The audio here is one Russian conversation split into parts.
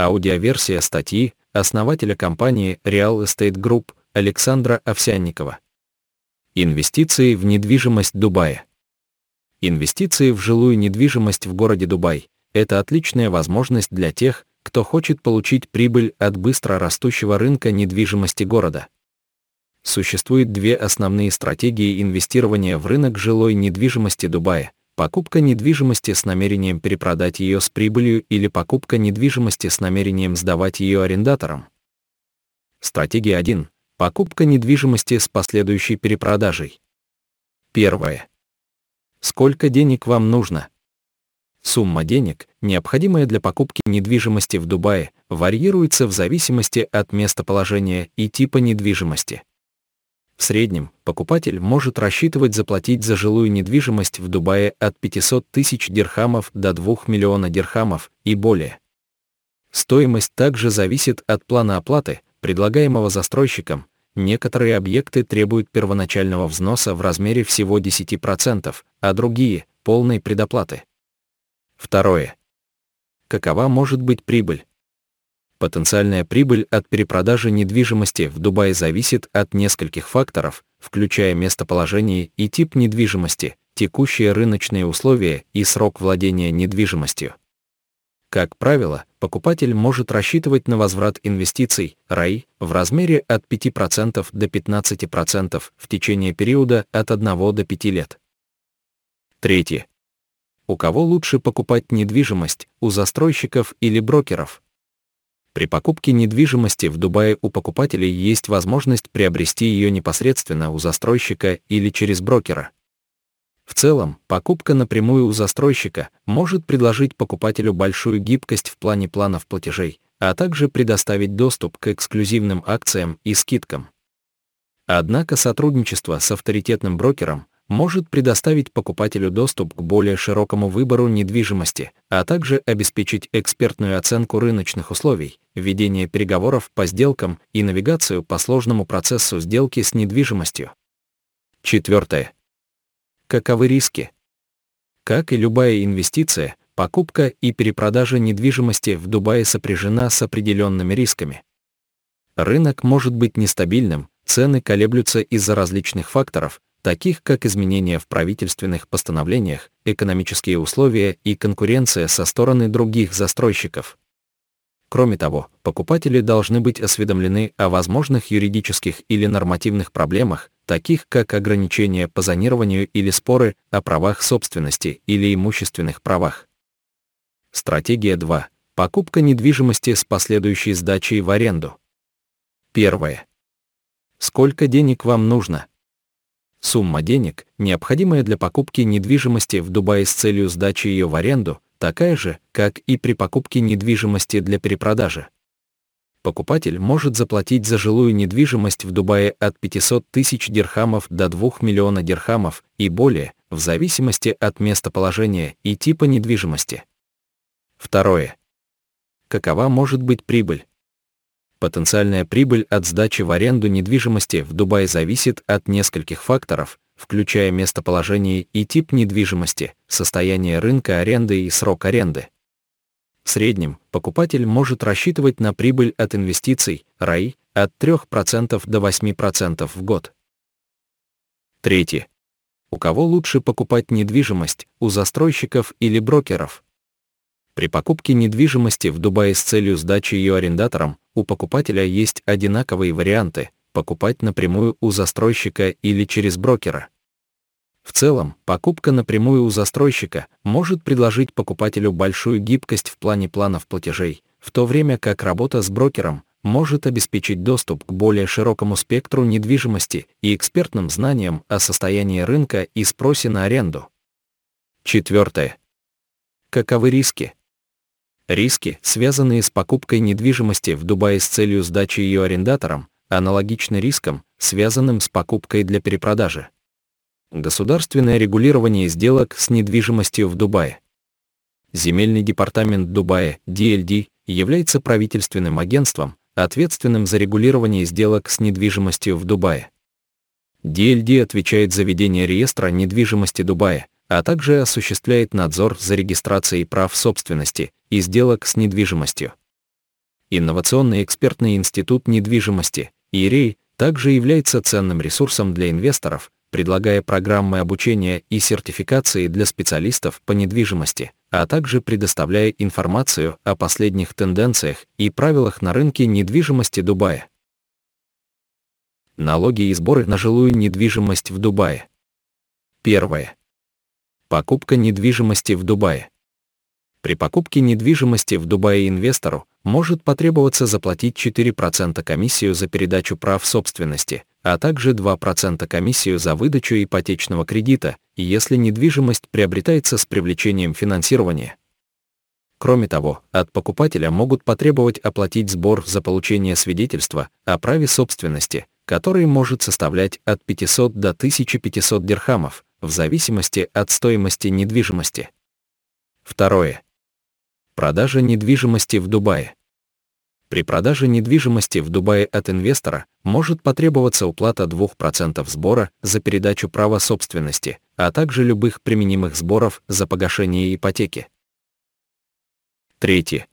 Аудиоверсия статьи основателя компании Real Estate Group Александра Овсянникова. Инвестиции в недвижимость Дубая. Инвестиции в жилую недвижимость в городе Дубай – это отличная возможность для тех, кто хочет получить прибыль от быстро растущего рынка недвижимости города. Существует две основные стратегии инвестирования в рынок жилой недвижимости Дубая – покупка недвижимости с намерением перепродать ее с прибылью или покупка недвижимости с намерением сдавать ее арендаторам. Стратегия 1. Покупка недвижимости с последующей перепродажей. Первое. Сколько денег вам нужно? Сумма денег, необходимая для покупки недвижимости в Дубае, варьируется в зависимости от местоположения и типа недвижимости. В среднем покупатель может рассчитывать заплатить за жилую недвижимость в Дубае от 500 тысяч дирхамов до 2 миллиона дирхамов и более. Стоимость также зависит от плана оплаты, предлагаемого застройщиком, некоторые объекты требуют первоначального взноса в размере всего 10%, а другие – полной предоплаты. Второе. Какова может быть прибыль? Потенциальная прибыль от перепродажи недвижимости в Дубае зависит от нескольких факторов, включая местоположение и тип недвижимости, текущие рыночные условия и срок владения недвижимостью. Как правило, покупатель может рассчитывать на возврат инвестиций (РАИ) в размере от 5% до 15% в течение периода от 1 до 5 лет. Третье. У кого лучше покупать недвижимость, у застройщиков или брокеров? При покупке недвижимости в Дубае у покупателей есть возможность приобрести ее непосредственно у застройщика или через брокера. В целом, покупка напрямую у застройщика может предложить покупателю большую гибкость в плане планов платежей, а также предоставить доступ к эксклюзивным акциям и скидкам. Однако сотрудничество с авторитетным брокером может предоставить покупателю доступ к более широкому выбору недвижимости, а также обеспечить экспертную оценку рыночных условий, ведение переговоров по сделкам и навигацию по сложному процессу сделки с недвижимостью. Четвертое Каковы риски? Как и любая инвестиция, покупка и перепродажа недвижимости в Дубае сопряжена с определенными рисками. Рынок может быть нестабильным, цены колеблются из-за различных факторов, таких как изменения в правительственных постановлениях, экономические условия и конкуренция со стороны других застройщиков. Кроме того, покупатели должны быть осведомлены о возможных юридических или нормативных проблемах, таких как ограничения по зонированию или споры о правах собственности или имущественных правах. Стратегия 2. Покупка недвижимости с последующей сдачей в аренду. Первое. Сколько денег вам нужно? Сумма денег, необходимая для покупки недвижимости в Дубае с целью сдачи ее в аренду, такая же, как и при покупке недвижимости для перепродажи покупатель может заплатить за жилую недвижимость в Дубае от 500 тысяч дирхамов до 2 миллиона дирхамов и более, в зависимости от местоположения и типа недвижимости. Второе. Какова может быть прибыль? Потенциальная прибыль от сдачи в аренду недвижимости в Дубае зависит от нескольких факторов, включая местоположение и тип недвижимости, состояние рынка аренды и срок аренды. В среднем покупатель может рассчитывать на прибыль от инвестиций (РАИ) от 3% до 8% в год. Третье. У кого лучше покупать недвижимость, у застройщиков или брокеров? При покупке недвижимости в Дубае с целью сдачи ее арендаторам, у покупателя есть одинаковые варианты – покупать напрямую у застройщика или через брокера. В целом, покупка напрямую у застройщика может предложить покупателю большую гибкость в плане планов платежей, в то время как работа с брокером может обеспечить доступ к более широкому спектру недвижимости и экспертным знаниям о состоянии рынка и спросе на аренду. Четвертое. Каковы риски? Риски, связанные с покупкой недвижимости в Дубае с целью сдачи ее арендаторам, аналогичны рискам, связанным с покупкой для перепродажи. Государственное регулирование сделок с недвижимостью в Дубае. Земельный департамент Дубая, DLD, является правительственным агентством, ответственным за регулирование сделок с недвижимостью в Дубае. DLD отвечает за ведение реестра недвижимости Дубая, а также осуществляет надзор за регистрацией прав собственности и сделок с недвижимостью. Инновационный экспертный институт недвижимости, ИРЕЙ, также является ценным ресурсом для инвесторов, предлагая программы обучения и сертификации для специалистов по недвижимости, а также предоставляя информацию о последних тенденциях и правилах на рынке недвижимости Дубая. Налоги и сборы на жилую недвижимость в Дубае. Первое. Покупка недвижимости в Дубае. При покупке недвижимости в Дубае инвестору может потребоваться заплатить 4% комиссию за передачу прав собственности, а также 2% комиссию за выдачу ипотечного кредита, если недвижимость приобретается с привлечением финансирования. Кроме того, от покупателя могут потребовать оплатить сбор за получение свидетельства о праве собственности, который может составлять от 500 до 1500 дирхамов, в зависимости от стоимости недвижимости. Второе. Продажа недвижимости в Дубае. При продаже недвижимости в Дубае от инвестора может потребоваться уплата 2% сбора за передачу права собственности, а также любых применимых сборов за погашение ипотеки. Третье.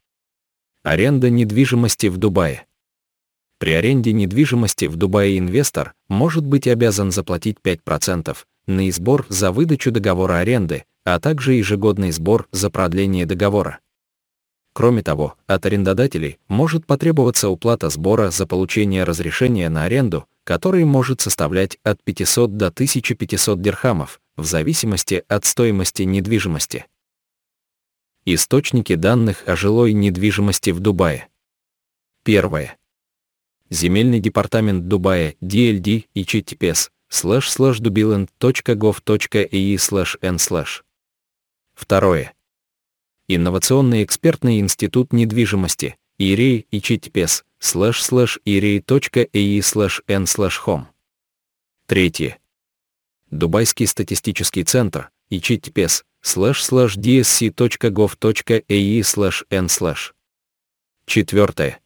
Аренда недвижимости в Дубае. При аренде недвижимости в Дубае инвестор может быть обязан заплатить 5% на сбор за выдачу договора аренды, а также ежегодный сбор за продление договора. Кроме того, от арендодателей может потребоваться уплата сбора за получение разрешения на аренду, который может составлять от 500 до 1500 дирхамов, в зависимости от стоимости недвижимости. Источники данных о жилой недвижимости в Дубае. Первое. Земельный департамент Дубая DLD и HTTPS slash slash dubiland.gov.ai slash n slash. Второе. Инновационный экспертный институт недвижимости, ИРЕЙ и ЧИТПЕС, слэш слэш ирей.ai слэш n слэш home. Третье. Дубайский статистический центр, и ЧИТПЕС, слэш слэш dsc.gov.ai slash en slash. Четвертое.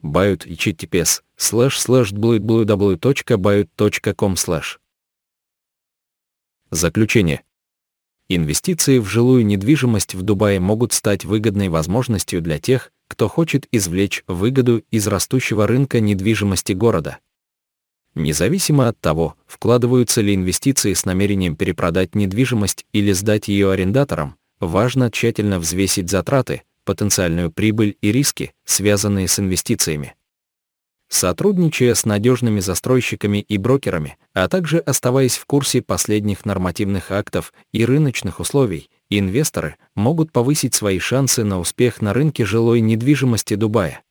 Bayut HTTPS, slash slash www.bayut.com slash. Заключение. Инвестиции в жилую недвижимость в Дубае могут стать выгодной возможностью для тех, кто хочет извлечь выгоду из растущего рынка недвижимости города. Независимо от того, вкладываются ли инвестиции с намерением перепродать недвижимость или сдать ее арендаторам, важно тщательно взвесить затраты, потенциальную прибыль и риски, связанные с инвестициями сотрудничая с надежными застройщиками и брокерами, а также оставаясь в курсе последних нормативных актов и рыночных условий, инвесторы могут повысить свои шансы на успех на рынке жилой недвижимости Дубая.